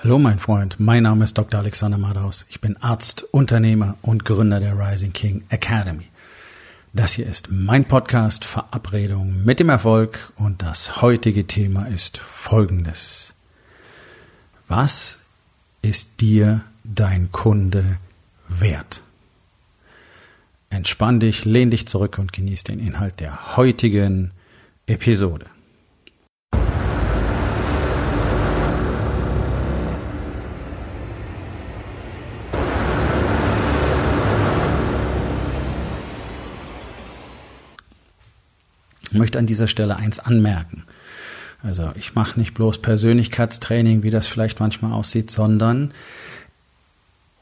Hallo mein Freund, mein Name ist Dr. Alexander Madaus. Ich bin Arzt, Unternehmer und Gründer der Rising King Academy. Das hier ist mein Podcast Verabredung mit dem Erfolg und das heutige Thema ist folgendes. Was ist dir dein Kunde wert? Entspann dich, lehn dich zurück und genieß den Inhalt der heutigen Episode. Ich möchte an dieser Stelle eins anmerken. Also ich mache nicht bloß Persönlichkeitstraining, wie das vielleicht manchmal aussieht, sondern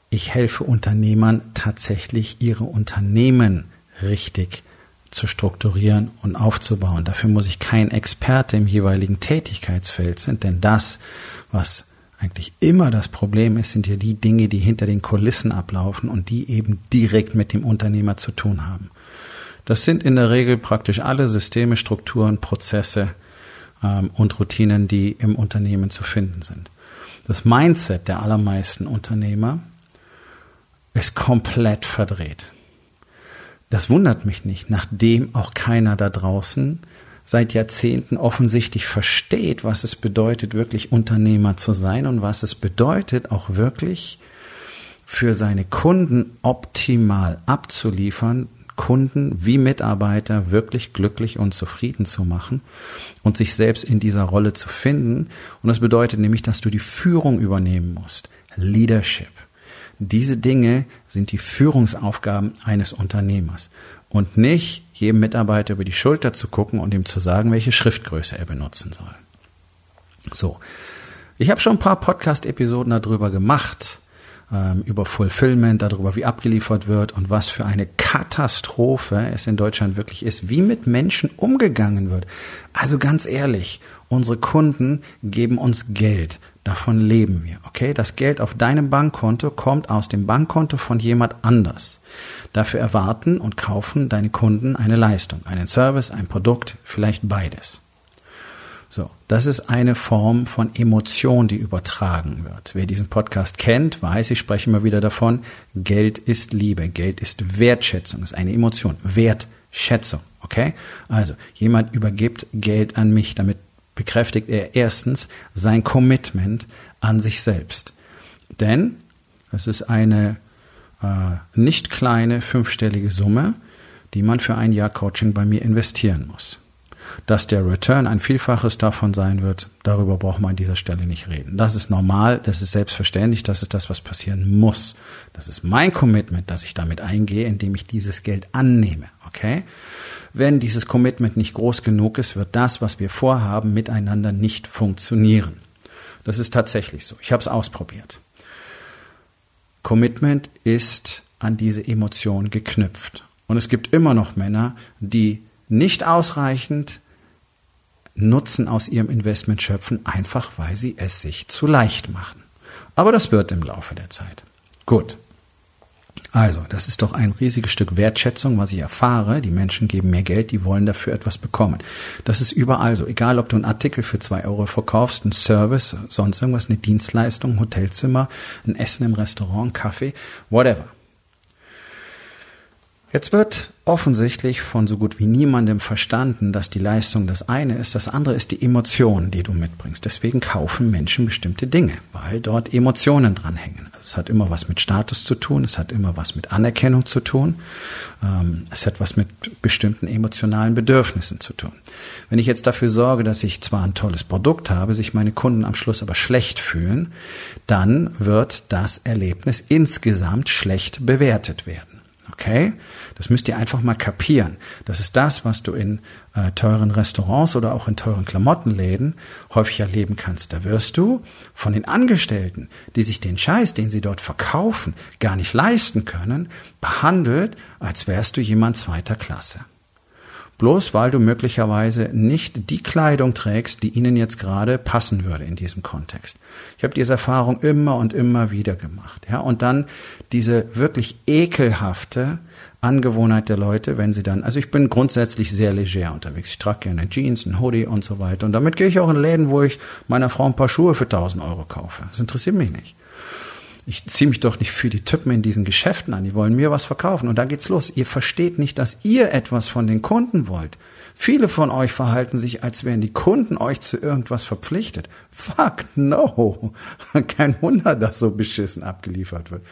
ich helfe Unternehmern tatsächlich ihre Unternehmen richtig zu strukturieren und aufzubauen. Dafür muss ich kein Experte im jeweiligen Tätigkeitsfeld sein, denn das, was eigentlich immer das Problem ist, sind ja die Dinge, die hinter den Kulissen ablaufen und die eben direkt mit dem Unternehmer zu tun haben. Das sind in der Regel praktisch alle Systeme, Strukturen, Prozesse ähm, und Routinen, die im Unternehmen zu finden sind. Das Mindset der allermeisten Unternehmer ist komplett verdreht. Das wundert mich nicht, nachdem auch keiner da draußen seit Jahrzehnten offensichtlich versteht, was es bedeutet, wirklich Unternehmer zu sein und was es bedeutet, auch wirklich für seine Kunden optimal abzuliefern, Kunden wie Mitarbeiter wirklich glücklich und zufrieden zu machen und sich selbst in dieser Rolle zu finden. Und das bedeutet nämlich, dass du die Führung übernehmen musst. Leadership. Diese Dinge sind die Führungsaufgaben eines Unternehmers und nicht jedem Mitarbeiter über die Schulter zu gucken und ihm zu sagen, welche Schriftgröße er benutzen soll. So. Ich habe schon ein paar Podcast-Episoden darüber gemacht, ähm, über Fulfillment, darüber, wie abgeliefert wird und was für eine Katastrophe es in Deutschland wirklich ist, wie mit Menschen umgegangen wird. Also ganz ehrlich, unsere Kunden geben uns Geld. Davon leben wir, okay? Das Geld auf deinem Bankkonto kommt aus dem Bankkonto von jemand anders. Dafür erwarten und kaufen deine Kunden eine Leistung, einen Service, ein Produkt, vielleicht beides. So, das ist eine Form von Emotion, die übertragen wird. Wer diesen Podcast kennt, weiß, ich spreche immer wieder davon, Geld ist Liebe, Geld ist Wertschätzung, ist eine Emotion, Wertschätzung, okay? Also, jemand übergibt Geld an mich, damit bekräftigt er erstens sein Commitment an sich selbst. Denn es ist eine äh, nicht kleine fünfstellige Summe, die man für ein Jahr Coaching bei mir investieren muss. Dass der Return ein Vielfaches davon sein wird, darüber braucht man an dieser Stelle nicht reden. Das ist normal, das ist selbstverständlich, das ist das, was passieren muss. Das ist mein Commitment, dass ich damit eingehe, indem ich dieses Geld annehme. Okay? Wenn dieses Commitment nicht groß genug ist, wird das, was wir vorhaben, miteinander nicht funktionieren. Das ist tatsächlich so. Ich habe es ausprobiert. Commitment ist an diese Emotion geknüpft. Und es gibt immer noch Männer, die nicht ausreichend Nutzen aus ihrem Investment schöpfen, einfach weil sie es sich zu leicht machen. Aber das wird im Laufe der Zeit. Gut. Also, das ist doch ein riesiges Stück Wertschätzung, was ich erfahre. Die Menschen geben mehr Geld, die wollen dafür etwas bekommen. Das ist überall so. Egal, ob du einen Artikel für zwei Euro verkaufst, einen Service, sonst irgendwas, eine Dienstleistung, ein Hotelzimmer, ein Essen im Restaurant, Kaffee, whatever. Jetzt wird offensichtlich von so gut wie niemandem verstanden, dass die Leistung das eine ist, das andere ist die Emotion, die du mitbringst. Deswegen kaufen Menschen bestimmte Dinge, weil dort Emotionen dranhängen. Also es hat immer was mit Status zu tun, es hat immer was mit Anerkennung zu tun, ähm, es hat was mit bestimmten emotionalen Bedürfnissen zu tun. Wenn ich jetzt dafür sorge, dass ich zwar ein tolles Produkt habe, sich meine Kunden am Schluss aber schlecht fühlen, dann wird das Erlebnis insgesamt schlecht bewertet werden. Okay? Das müsst ihr einfach mal kapieren. Das ist das, was du in äh, teuren Restaurants oder auch in teuren Klamottenläden häufig erleben kannst. Da wirst du von den Angestellten, die sich den Scheiß, den sie dort verkaufen, gar nicht leisten können, behandelt, als wärst du jemand zweiter Klasse. Bloß weil du möglicherweise nicht die Kleidung trägst, die ihnen jetzt gerade passen würde in diesem Kontext. Ich habe diese Erfahrung immer und immer wieder gemacht. Ja, und dann diese wirklich ekelhafte Angewohnheit der Leute, wenn sie dann, also ich bin grundsätzlich sehr leger unterwegs. Ich trage gerne Jeans, ein Hoodie und so weiter. Und damit gehe ich auch in Läden, wo ich meiner Frau ein paar Schuhe für 1000 Euro kaufe. Das interessiert mich nicht ich ziehe mich doch nicht für die Typen in diesen Geschäften an. Die wollen mir was verkaufen. Und da geht's los. Ihr versteht nicht, dass ihr etwas von den Kunden wollt. Viele von euch verhalten sich, als wären die Kunden euch zu irgendwas verpflichtet. Fuck no. Kein Wunder, dass so beschissen abgeliefert wird.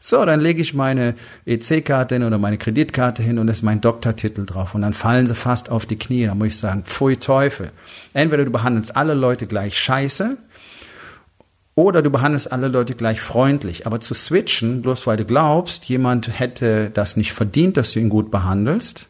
So, dann lege ich meine EC-Karte hin oder meine Kreditkarte hin und ist mein Doktortitel drauf. Und dann fallen sie fast auf die Knie. Da muss ich sagen, pfui Teufel. Entweder du behandelst alle Leute gleich scheiße oder du behandelst alle Leute gleich freundlich. Aber zu switchen, bloß weil du glaubst, jemand hätte das nicht verdient, dass du ihn gut behandelst,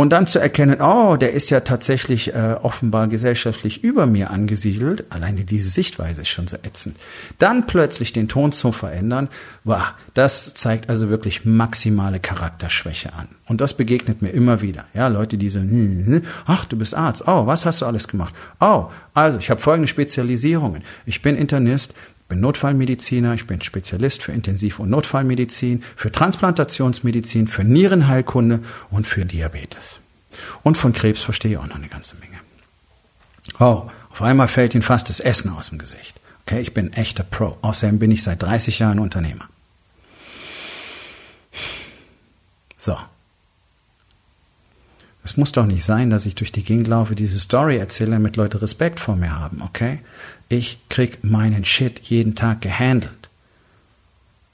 und dann zu erkennen, oh, der ist ja tatsächlich äh, offenbar gesellschaftlich über mir angesiedelt, alleine diese Sichtweise ist schon so ätzend. Dann plötzlich den Ton zu verändern, wow, das zeigt also wirklich maximale Charakterschwäche an. Und das begegnet mir immer wieder. Ja, Leute, die so, hm, hm, ach, du bist Arzt. Oh, was hast du alles gemacht? Oh, also ich habe folgende Spezialisierungen. Ich bin Internist, bin Notfallmediziner, ich bin Spezialist für Intensiv- und Notfallmedizin, für Transplantationsmedizin, für Nierenheilkunde und für Diabetes. Und von Krebs verstehe ich auch noch eine ganze Menge. Oh, auf einmal fällt ihm fast das Essen aus dem Gesicht. Okay, ich bin echter Pro. Außerdem bin ich seit 30 Jahren Unternehmer. So. Es muss doch nicht sein, dass ich durch die Gegend laufe, diese Story erzähle, damit Leute Respekt vor mir haben, okay? Ich krieg meinen Shit jeden Tag gehandelt.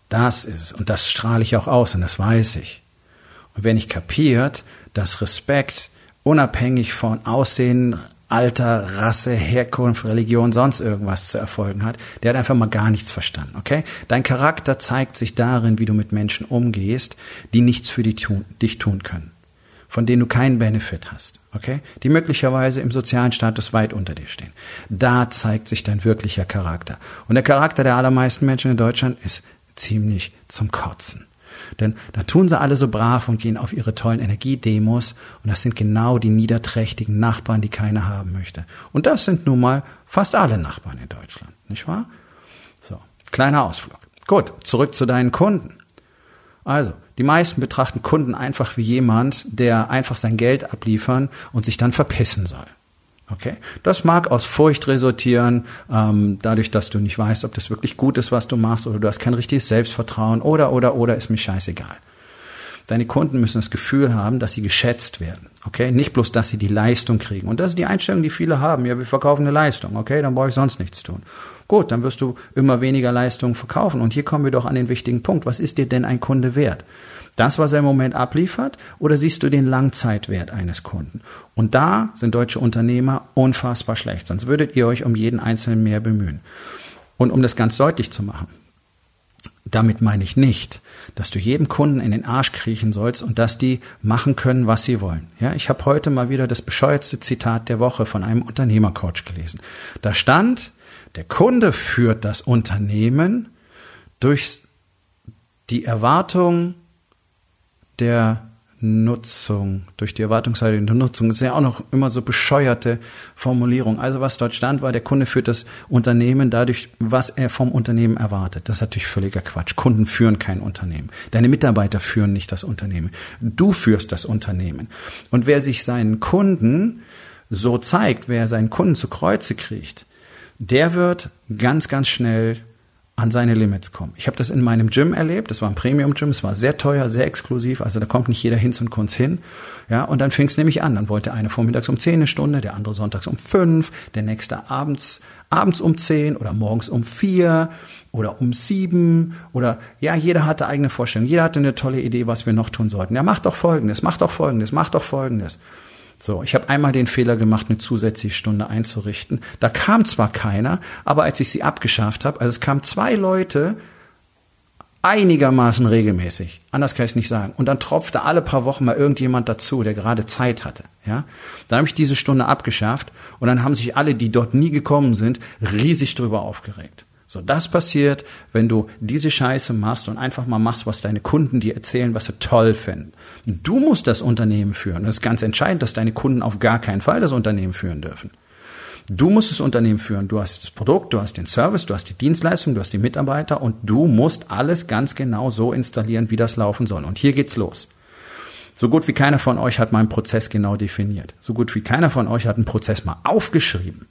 Das ist, und das strahle ich auch aus und das weiß ich. Und wenn ich kapiert, dass Respekt unabhängig von Aussehen, Alter, Rasse, Herkunft, Religion, sonst irgendwas zu erfolgen hat, der hat einfach mal gar nichts verstanden, okay? Dein Charakter zeigt sich darin, wie du mit Menschen umgehst, die nichts für dich tun, dich tun können von denen du keinen Benefit hast, okay? Die möglicherweise im sozialen Status weit unter dir stehen. Da zeigt sich dein wirklicher Charakter. Und der Charakter der allermeisten Menschen in Deutschland ist ziemlich zum Kotzen. Denn da tun sie alle so brav und gehen auf ihre tollen Energiedemos und das sind genau die niederträchtigen Nachbarn, die keiner haben möchte. Und das sind nun mal fast alle Nachbarn in Deutschland, nicht wahr? So, kleiner Ausflug. Gut, zurück zu deinen Kunden. Also, die meisten betrachten Kunden einfach wie jemand, der einfach sein Geld abliefern und sich dann verpissen soll. Okay, das mag aus Furcht resultieren, ähm, dadurch, dass du nicht weißt, ob das wirklich gut ist, was du machst, oder du hast kein richtiges Selbstvertrauen, oder, oder, oder, ist mir scheißegal. Deine Kunden müssen das Gefühl haben, dass sie geschätzt werden. Okay, nicht bloß, dass sie die Leistung kriegen. Und das ist die Einstellung, die viele haben. Ja, wir verkaufen eine Leistung. Okay, dann brauche ich sonst nichts tun. Gut, dann wirst du immer weniger Leistungen verkaufen. Und hier kommen wir doch an den wichtigen Punkt. Was ist dir denn ein Kunde wert? Das, was er im Moment abliefert, oder siehst du den Langzeitwert eines Kunden? Und da sind deutsche Unternehmer unfassbar schlecht, sonst würdet ihr euch um jeden Einzelnen mehr bemühen. Und um das ganz deutlich zu machen, damit meine ich nicht, dass du jedem Kunden in den Arsch kriechen sollst und dass die machen können, was sie wollen. Ja, ich habe heute mal wieder das bescheuertste Zitat der Woche von einem Unternehmercoach gelesen. Da stand, der Kunde führt das Unternehmen durch die Erwartung der Nutzung, durch die Erwartungshaltung der Nutzung. Das ist ja auch noch immer so bescheuerte Formulierung. Also was dort stand, war, der Kunde führt das Unternehmen dadurch, was er vom Unternehmen erwartet. Das ist natürlich völliger Quatsch. Kunden führen kein Unternehmen. Deine Mitarbeiter führen nicht das Unternehmen. Du führst das Unternehmen. Und wer sich seinen Kunden so zeigt, wer seinen Kunden zu Kreuze kriegt, der wird ganz, ganz schnell an seine Limits kommen. Ich habe das in meinem Gym erlebt. Das war ein Premium-Gym. Es war sehr teuer, sehr exklusiv. Also da kommt nicht jeder Hinz und Kunz hin. Ja, und dann fing es nämlich an. Dann wollte einer vormittags um zehn eine Stunde, der andere sonntags um fünf, der nächste abends abends um zehn oder morgens um vier oder um sieben oder ja, jeder hatte eigene Vorstellungen. Jeder hatte eine tolle Idee, was wir noch tun sollten. Ja, mach doch Folgendes, mach doch Folgendes, mach doch Folgendes. So, ich habe einmal den Fehler gemacht, eine zusätzliche Stunde einzurichten. Da kam zwar keiner, aber als ich sie abgeschafft habe, also es kamen zwei Leute einigermaßen regelmäßig, anders kann ich es nicht sagen. Und dann tropfte alle paar Wochen mal irgendjemand dazu, der gerade Zeit hatte. Ja, dann habe ich diese Stunde abgeschafft und dann haben sich alle, die dort nie gekommen sind, riesig drüber aufgeregt. So, das passiert, wenn du diese Scheiße machst und einfach mal machst, was deine Kunden dir erzählen, was sie toll finden. Du musst das Unternehmen führen. Das ist ganz entscheidend, dass deine Kunden auf gar keinen Fall das Unternehmen führen dürfen. Du musst das Unternehmen führen. Du hast das Produkt, du hast den Service, du hast die Dienstleistung, du hast die Mitarbeiter und du musst alles ganz genau so installieren, wie das laufen soll. Und hier geht's los. So gut wie keiner von euch hat meinen Prozess genau definiert. So gut wie keiner von euch hat einen Prozess mal aufgeschrieben.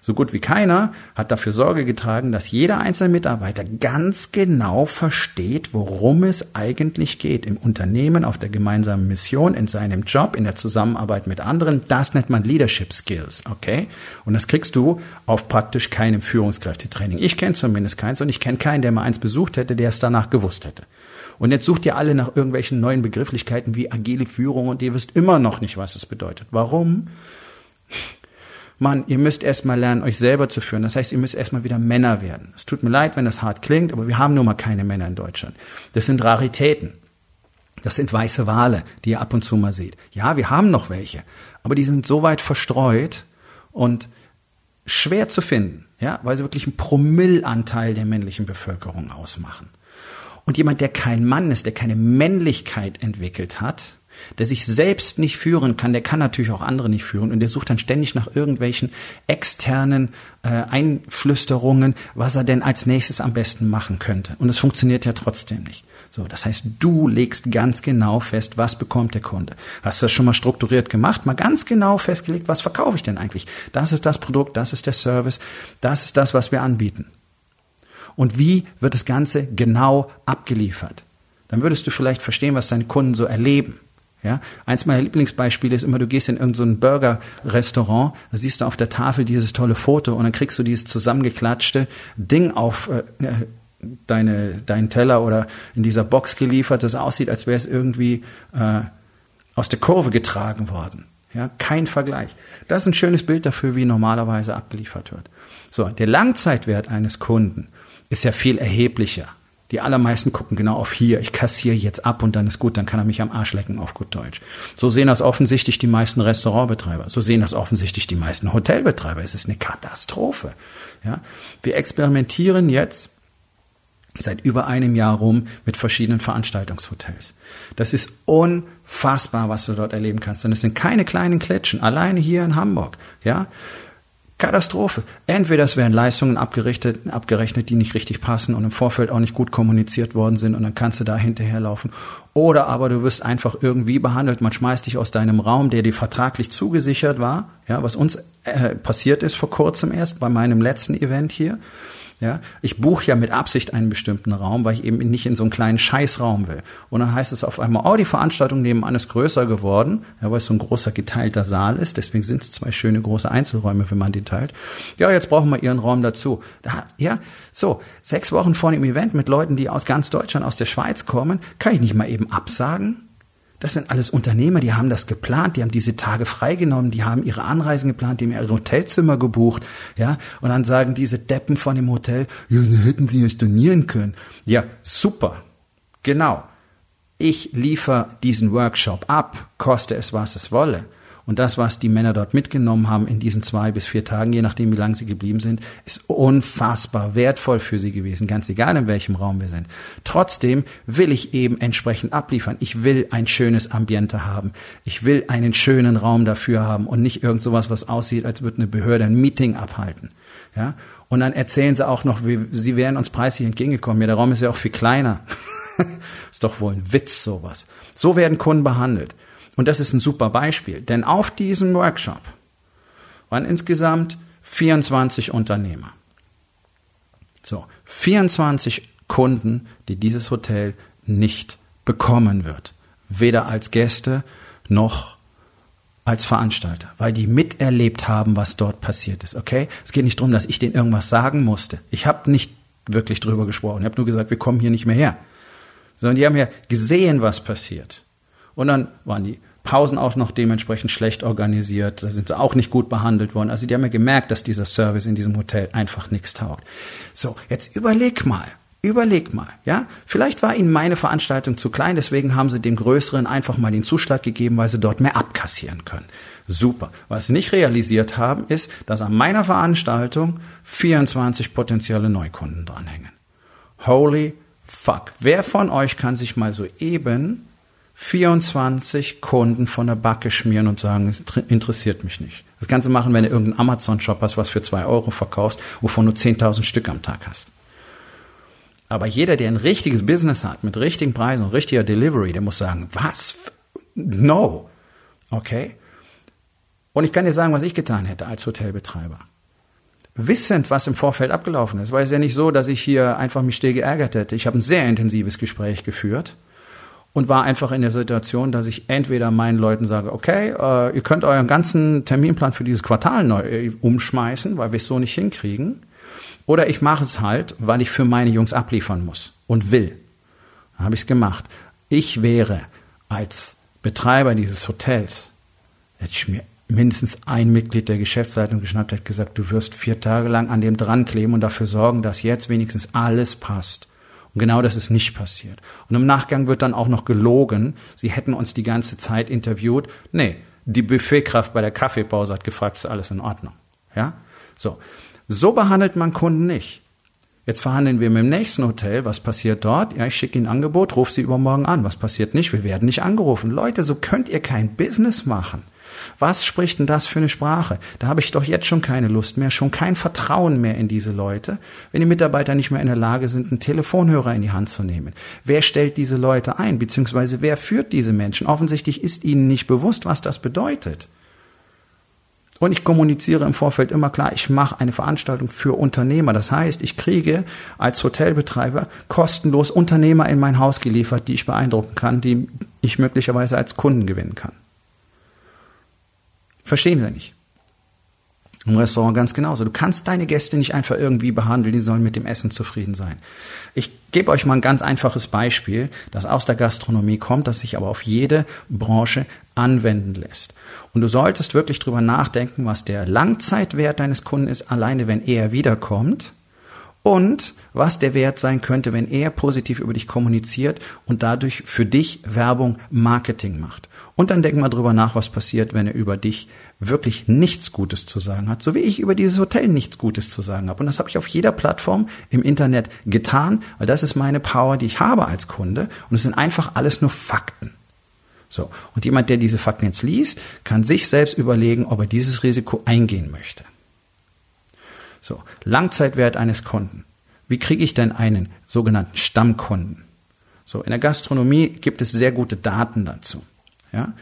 So gut wie keiner hat dafür Sorge getragen, dass jeder einzelne Mitarbeiter ganz genau versteht, worum es eigentlich geht im Unternehmen, auf der gemeinsamen Mission, in seinem Job, in der Zusammenarbeit mit anderen. Das nennt man Leadership Skills, okay? Und das kriegst du auf praktisch keinem Führungskräftetraining. Ich kenne zumindest keins und ich kenne keinen, der mal eins besucht hätte, der es danach gewusst hätte. Und jetzt sucht ihr alle nach irgendwelchen neuen Begrifflichkeiten wie agile Führung und ihr wisst immer noch nicht, was es bedeutet. Warum? Mann, ihr müsst erstmal lernen, euch selber zu führen. Das heißt, ihr müsst erstmal wieder Männer werden. Es tut mir leid, wenn das hart klingt, aber wir haben nun mal keine Männer in Deutschland. Das sind Raritäten. Das sind weiße Wale, die ihr ab und zu mal seht. Ja, wir haben noch welche, aber die sind so weit verstreut und schwer zu finden, ja, weil sie wirklich einen Promillanteil der männlichen Bevölkerung ausmachen. Und jemand, der kein Mann ist, der keine Männlichkeit entwickelt hat, der sich selbst nicht führen kann, der kann natürlich auch andere nicht führen und der sucht dann ständig nach irgendwelchen externen äh, Einflüsterungen, was er denn als nächstes am besten machen könnte. Und es funktioniert ja trotzdem nicht. So, das heißt, du legst ganz genau fest, was bekommt der Kunde. Hast du das schon mal strukturiert gemacht? Mal ganz genau festgelegt, was verkaufe ich denn eigentlich? Das ist das Produkt, das ist der Service, das ist das, was wir anbieten. Und wie wird das Ganze genau abgeliefert? Dann würdest du vielleicht verstehen, was deine Kunden so erleben. Ja, eins meiner Lieblingsbeispiele ist immer, du gehst in irgendein so Burger-Restaurant, da siehst du auf der Tafel dieses tolle Foto und dann kriegst du dieses zusammengeklatschte Ding auf äh, deine, deinen Teller oder in dieser Box geliefert, das aussieht, als wäre es irgendwie äh, aus der Kurve getragen worden. Ja, kein Vergleich. Das ist ein schönes Bild dafür, wie normalerweise abgeliefert wird. So, der Langzeitwert eines Kunden ist ja viel erheblicher. Die allermeisten gucken genau auf hier, ich kassiere jetzt ab und dann ist gut, dann kann er mich am Arsch lecken auf gut Deutsch. So sehen das offensichtlich die meisten Restaurantbetreiber, so sehen das offensichtlich die meisten Hotelbetreiber. Es ist eine Katastrophe. Ja? Wir experimentieren jetzt seit über einem Jahr rum mit verschiedenen Veranstaltungshotels. Das ist unfassbar, was du dort erleben kannst. Und es sind keine kleinen Klitschen, alleine hier in Hamburg. Ja, Katastrophe. Entweder es werden Leistungen abgerechnet, abgerechnet, die nicht richtig passen und im Vorfeld auch nicht gut kommuniziert worden sind und dann kannst du da hinterherlaufen. Oder aber du wirst einfach irgendwie behandelt. Man schmeißt dich aus deinem Raum, der dir vertraglich zugesichert war. Ja, was uns äh, passiert ist vor kurzem erst bei meinem letzten Event hier. Ja, ich buche ja mit Absicht einen bestimmten Raum, weil ich eben nicht in so einen kleinen Scheißraum will. Und dann heißt es auf einmal, oh, die Veranstaltung nebenan ist größer geworden, ja, weil es so ein großer geteilter Saal ist. Deswegen sind es zwei schöne große Einzelräume, wenn man die teilt. Ja, jetzt brauchen wir ihren Raum dazu. Da, ja, so, sechs Wochen vor dem Event mit Leuten, die aus ganz Deutschland, aus der Schweiz kommen, kann ich nicht mal eben absagen? Das sind alles Unternehmer, die haben das geplant, die haben diese Tage freigenommen, die haben ihre Anreisen geplant, die haben ihre Hotelzimmer gebucht, ja, und dann sagen diese Deppen von dem Hotel, ja, dann hätten sie ja stornieren können. Ja, super. Genau. Ich liefere diesen Workshop ab, koste es, was es wolle. Und das, was die Männer dort mitgenommen haben in diesen zwei bis vier Tagen, je nachdem, wie lange sie geblieben sind, ist unfassbar wertvoll für sie gewesen, ganz egal in welchem Raum wir sind. Trotzdem will ich eben entsprechend abliefern. Ich will ein schönes Ambiente haben. Ich will einen schönen Raum dafür haben und nicht irgend sowas, was aussieht, als würde eine Behörde ein Meeting abhalten. Ja? Und dann erzählen sie auch noch, wie, sie wären uns preislich entgegengekommen. Ja, der Raum ist ja auch viel kleiner. ist doch wohl ein Witz, sowas. So werden Kunden behandelt. Und das ist ein super Beispiel, denn auf diesem Workshop waren insgesamt 24 Unternehmer. So, 24 Kunden, die dieses Hotel nicht bekommen wird. Weder als Gäste noch als Veranstalter, weil die miterlebt haben, was dort passiert ist. Okay? Es geht nicht darum, dass ich denen irgendwas sagen musste. Ich habe nicht wirklich drüber gesprochen. Ich habe nur gesagt, wir kommen hier nicht mehr her. Sondern die haben ja gesehen, was passiert. Und dann waren die Pausen auch noch dementsprechend schlecht organisiert. Da sind sie auch nicht gut behandelt worden. Also die haben ja gemerkt, dass dieser Service in diesem Hotel einfach nichts taugt. So, jetzt überleg mal. Überleg mal, ja? Vielleicht war Ihnen meine Veranstaltung zu klein, deswegen haben Sie dem Größeren einfach mal den Zuschlag gegeben, weil Sie dort mehr abkassieren können. Super. Was sie nicht realisiert haben, ist, dass an meiner Veranstaltung 24 potenzielle Neukunden dranhängen. Holy fuck. Wer von euch kann sich mal so eben 24 Kunden von der Backe schmieren und sagen, es interessiert mich nicht. Das Ganze machen, wenn du irgendeinen Amazon-Shop hast, was für zwei Euro verkaufst, wovon du 10.000 Stück am Tag hast. Aber jeder, der ein richtiges Business hat, mit richtigen Preisen und richtiger Delivery, der muss sagen, was? No. Okay? Und ich kann dir sagen, was ich getan hätte als Hotelbetreiber. Wissend, was im Vorfeld abgelaufen ist, weil es ja nicht so, dass ich hier einfach mich still geärgert hätte. Ich habe ein sehr intensives Gespräch geführt und war einfach in der Situation, dass ich entweder meinen Leuten sage, okay, äh, ihr könnt euren ganzen Terminplan für dieses Quartal neu äh, umschmeißen, weil wir es so nicht hinkriegen. Oder ich mache es halt, weil ich für meine Jungs abliefern muss und will. Habe ich es gemacht. Ich wäre als Betreiber dieses Hotels, hätte ich mir mindestens ein Mitglied der Geschäftsleitung geschnappt, hat gesagt, du wirst vier Tage lang an dem dran kleben und dafür sorgen, dass jetzt wenigstens alles passt. Und genau das ist nicht passiert. Und im Nachgang wird dann auch noch gelogen, sie hätten uns die ganze Zeit interviewt. Nee, die Buffetkraft bei der Kaffeepause hat gefragt, ist alles in Ordnung. Ja? So. So behandelt man Kunden nicht. Jetzt verhandeln wir mit dem nächsten Hotel. Was passiert dort? Ja, ich schicke Ihnen ein Angebot, rufe Sie übermorgen an. Was passiert nicht? Wir werden nicht angerufen. Leute, so könnt ihr kein Business machen. Was spricht denn das für eine Sprache? Da habe ich doch jetzt schon keine Lust mehr, schon kein Vertrauen mehr in diese Leute, wenn die Mitarbeiter nicht mehr in der Lage sind, einen Telefonhörer in die Hand zu nehmen. Wer stellt diese Leute ein, beziehungsweise wer führt diese Menschen? Offensichtlich ist ihnen nicht bewusst, was das bedeutet. Und ich kommuniziere im Vorfeld immer klar, ich mache eine Veranstaltung für Unternehmer. Das heißt, ich kriege als Hotelbetreiber kostenlos Unternehmer in mein Haus geliefert, die ich beeindrucken kann, die ich möglicherweise als Kunden gewinnen kann. Verstehen sie nicht. Im Restaurant ganz genauso. Du kannst deine Gäste nicht einfach irgendwie behandeln, die sollen mit dem Essen zufrieden sein. Ich gebe euch mal ein ganz einfaches Beispiel, das aus der Gastronomie kommt, das sich aber auf jede Branche anwenden lässt. Und du solltest wirklich drüber nachdenken, was der Langzeitwert deines Kunden ist, alleine wenn er wiederkommt und was der Wert sein könnte, wenn er positiv über dich kommuniziert und dadurch für dich Werbung, Marketing macht. Und dann denk mal drüber nach, was passiert, wenn er über dich wirklich nichts Gutes zu sagen hat, so wie ich über dieses Hotel nichts Gutes zu sagen habe. Und das habe ich auf jeder Plattform im Internet getan, weil das ist meine Power, die ich habe als Kunde. Und es sind einfach alles nur Fakten. So. Und jemand, der diese Fakten jetzt liest, kann sich selbst überlegen, ob er dieses Risiko eingehen möchte. So. Langzeitwert eines Kunden. Wie kriege ich denn einen sogenannten Stammkunden? So. In der Gastronomie gibt es sehr gute Daten dazu. Ja.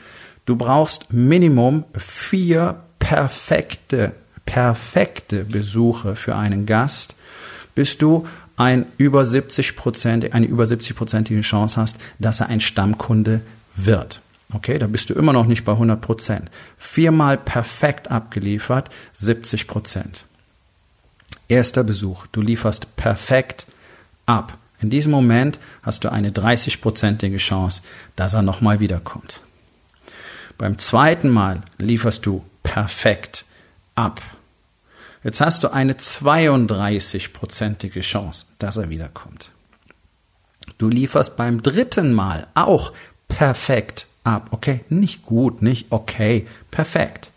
Du brauchst Minimum vier perfekte, perfekte Besuche für einen Gast, bis du ein über 70 Prozent, eine über 70 prozentige Chance hast, dass er ein Stammkunde wird. Okay, da bist du immer noch nicht bei 100 Prozent. Viermal perfekt abgeliefert, 70 Prozent. Erster Besuch, du lieferst perfekt ab. In diesem Moment hast du eine 30-prozentige Chance, dass er nochmal wiederkommt. Beim zweiten Mal lieferst du perfekt ab. Jetzt hast du eine 32-prozentige Chance, dass er wiederkommt. Du lieferst beim dritten Mal auch perfekt ab. Okay, nicht gut, nicht okay, perfekt.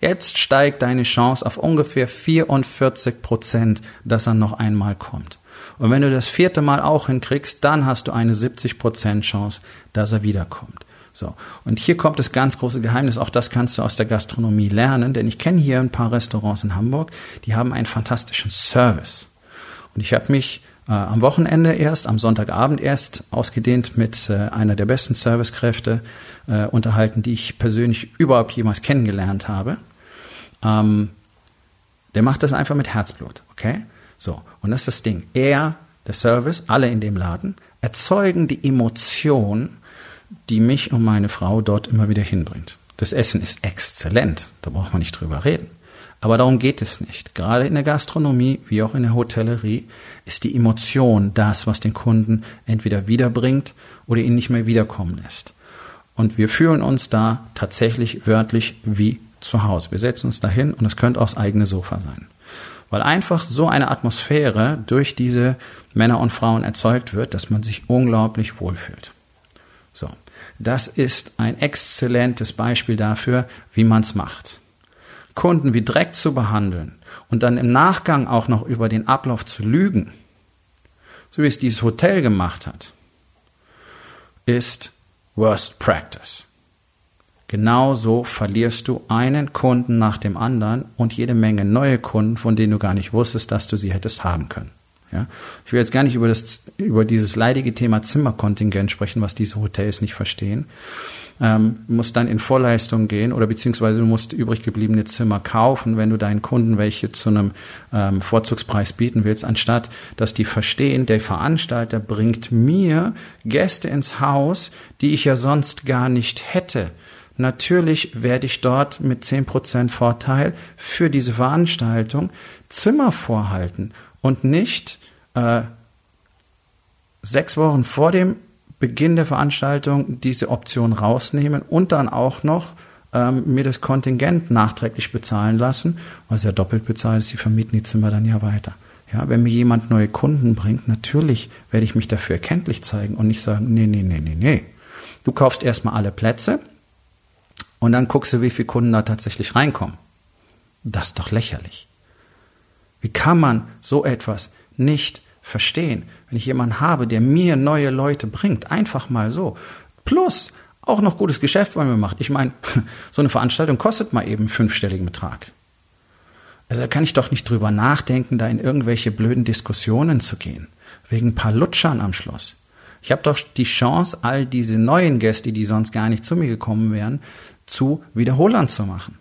Jetzt steigt deine Chance auf ungefähr 44 Prozent, dass er noch einmal kommt. Und wenn du das vierte Mal auch hinkriegst, dann hast du eine 70 Prozent Chance, dass er wiederkommt. So. Und hier kommt das ganz große Geheimnis. Auch das kannst du aus der Gastronomie lernen, denn ich kenne hier ein paar Restaurants in Hamburg, die haben einen fantastischen Service. Und ich habe mich äh, am Wochenende erst, am Sonntagabend erst ausgedehnt mit äh, einer der besten Servicekräfte äh, unterhalten, die ich persönlich überhaupt jemals kennengelernt habe. Ähm, der macht das einfach mit Herzblut, okay? So, und das ist das Ding. Er, der Service, alle in dem Laden, erzeugen die Emotion, die mich und meine Frau dort immer wieder hinbringt. Das Essen ist exzellent, da braucht man nicht drüber reden. Aber darum geht es nicht. Gerade in der Gastronomie wie auch in der Hotellerie ist die Emotion das, was den Kunden entweder wiederbringt oder ihn nicht mehr wiederkommen lässt. Und wir fühlen uns da tatsächlich wörtlich wie zu Hause. Wir setzen uns dahin und es könnte auch das eigene Sofa sein. Weil einfach so eine Atmosphäre durch diese Männer und Frauen erzeugt wird, dass man sich unglaublich wohlfühlt. So. Das ist ein exzellentes Beispiel dafür, wie man es macht. Kunden wie Dreck zu behandeln und dann im Nachgang auch noch über den Ablauf zu lügen, so wie es dieses Hotel gemacht hat, ist Worst Practice. Genauso verlierst du einen Kunden nach dem anderen und jede Menge neue Kunden, von denen du gar nicht wusstest, dass du sie hättest haben können. Ja? Ich will jetzt gar nicht über, das, über dieses leidige Thema Zimmerkontingent sprechen, was diese Hotels nicht verstehen. Ähm, musst dann in Vorleistung gehen oder beziehungsweise du musst übrig gebliebene Zimmer kaufen, wenn du deinen Kunden welche zu einem ähm, Vorzugspreis bieten willst, anstatt dass die verstehen, der Veranstalter bringt mir Gäste ins Haus, die ich ja sonst gar nicht hätte. Natürlich werde ich dort mit zehn Prozent Vorteil für diese Veranstaltung Zimmer vorhalten und nicht äh, sechs Wochen vor dem Beginn der Veranstaltung diese Option rausnehmen und dann auch noch ähm, mir das Kontingent nachträglich bezahlen lassen, was ja doppelt bezahlt ist, sie vermieten die Zimmer dann ja weiter. Ja, wenn mir jemand neue Kunden bringt, natürlich werde ich mich dafür erkenntlich zeigen und nicht sagen, nee, nee, nee, nee, nee. Du kaufst erstmal alle Plätze und dann guckst du, wie viele Kunden da tatsächlich reinkommen. Das ist doch lächerlich. Wie kann man so etwas nicht verstehen? Wenn ich jemanden habe, der mir neue Leute bringt, einfach mal so. Plus auch noch gutes Geschäft bei mir macht. Ich meine, so eine Veranstaltung kostet mal eben fünfstelligen Betrag. Also da kann ich doch nicht drüber nachdenken, da in irgendwelche blöden Diskussionen zu gehen. Wegen ein paar Lutschern am Schluss. Ich habe doch die Chance, all diese neuen Gäste, die sonst gar nicht zu mir gekommen wären, zu Wiederholern zu machen.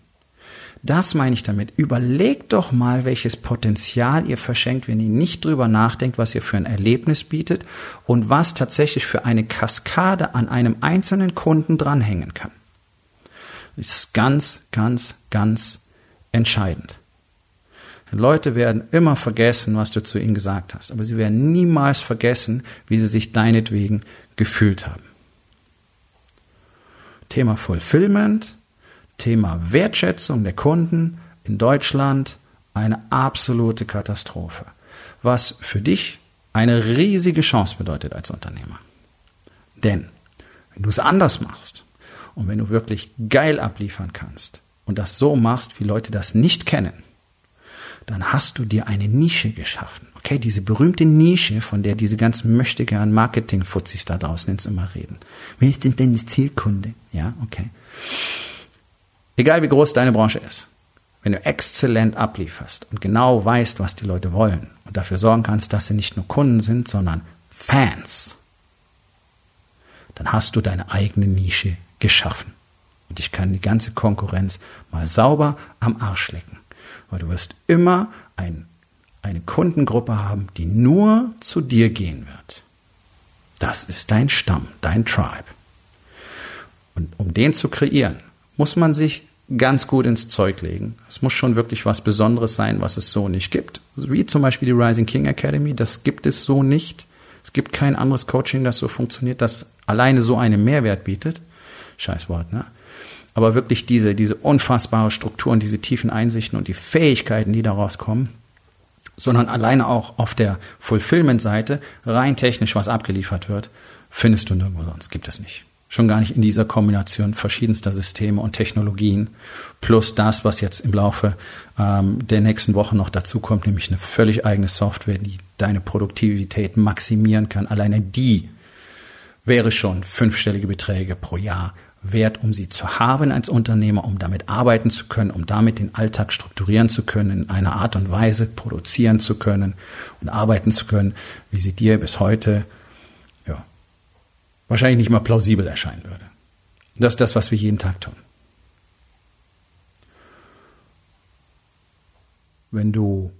Das meine ich damit. Überlegt doch mal, welches Potenzial ihr verschenkt, wenn ihr nicht drüber nachdenkt, was ihr für ein Erlebnis bietet und was tatsächlich für eine Kaskade an einem einzelnen Kunden dranhängen kann. Das ist ganz, ganz, ganz entscheidend. Leute werden immer vergessen, was du zu ihnen gesagt hast, aber sie werden niemals vergessen, wie sie sich deinetwegen gefühlt haben. Thema Fulfillment, Thema Wertschätzung der Kunden in Deutschland eine absolute Katastrophe. Was für dich eine riesige Chance bedeutet als Unternehmer. Denn wenn du es anders machst und wenn du wirklich geil abliefern kannst und das so machst, wie Leute das nicht kennen, dann hast du dir eine Nische geschaffen. Okay, diese berühmte Nische, von der diese ganzen möchtegern Marketing-Fuzis da draußen jetzt immer reden. Wer ist denn deine Zielkunde? Ja, okay. Egal wie groß deine Branche ist, wenn du exzellent ablieferst und genau weißt, was die Leute wollen und dafür sorgen kannst, dass sie nicht nur Kunden sind, sondern Fans, dann hast du deine eigene Nische geschaffen. Und ich kann die ganze Konkurrenz mal sauber am Arsch lecken. Weil du wirst immer ein, eine Kundengruppe haben, die nur zu dir gehen wird. Das ist dein Stamm, dein Tribe. Und um den zu kreieren, muss man sich ganz gut ins Zeug legen. Es muss schon wirklich was Besonderes sein, was es so nicht gibt. Wie zum Beispiel die Rising King Academy, das gibt es so nicht. Es gibt kein anderes Coaching, das so funktioniert, das alleine so einen Mehrwert bietet. Scheiß Wort, ne? Aber wirklich diese, diese unfassbare Struktur und diese tiefen Einsichten und die Fähigkeiten, die daraus kommen, sondern alleine auch auf der Fulfillment-Seite rein technisch was abgeliefert wird, findest du nirgendwo sonst. Gibt es nicht. Schon gar nicht in dieser Kombination verschiedenster Systeme und Technologien, plus das, was jetzt im Laufe ähm, der nächsten Woche noch dazukommt, nämlich eine völlig eigene Software, die deine Produktivität maximieren kann. Alleine die wäre schon fünfstellige Beträge pro Jahr wert, um sie zu haben als Unternehmer, um damit arbeiten zu können, um damit den Alltag strukturieren zu können, in einer Art und Weise produzieren zu können und arbeiten zu können, wie sie dir bis heute wahrscheinlich nicht mal plausibel erscheinen würde. Das ist das, was wir jeden Tag tun. Wenn du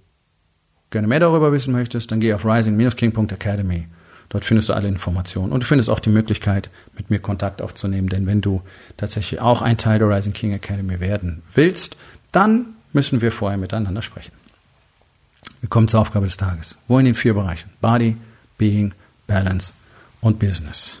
gerne mehr darüber wissen möchtest, dann geh auf rising-king.academy. Dort findest du alle Informationen und du findest auch die Möglichkeit, mit mir Kontakt aufzunehmen. Denn wenn du tatsächlich auch ein Teil der Rising King Academy werden willst, dann müssen wir vorher miteinander sprechen. Wir kommen zur Aufgabe des Tages. Wo in den vier Bereichen? Body, Being, Balance und Business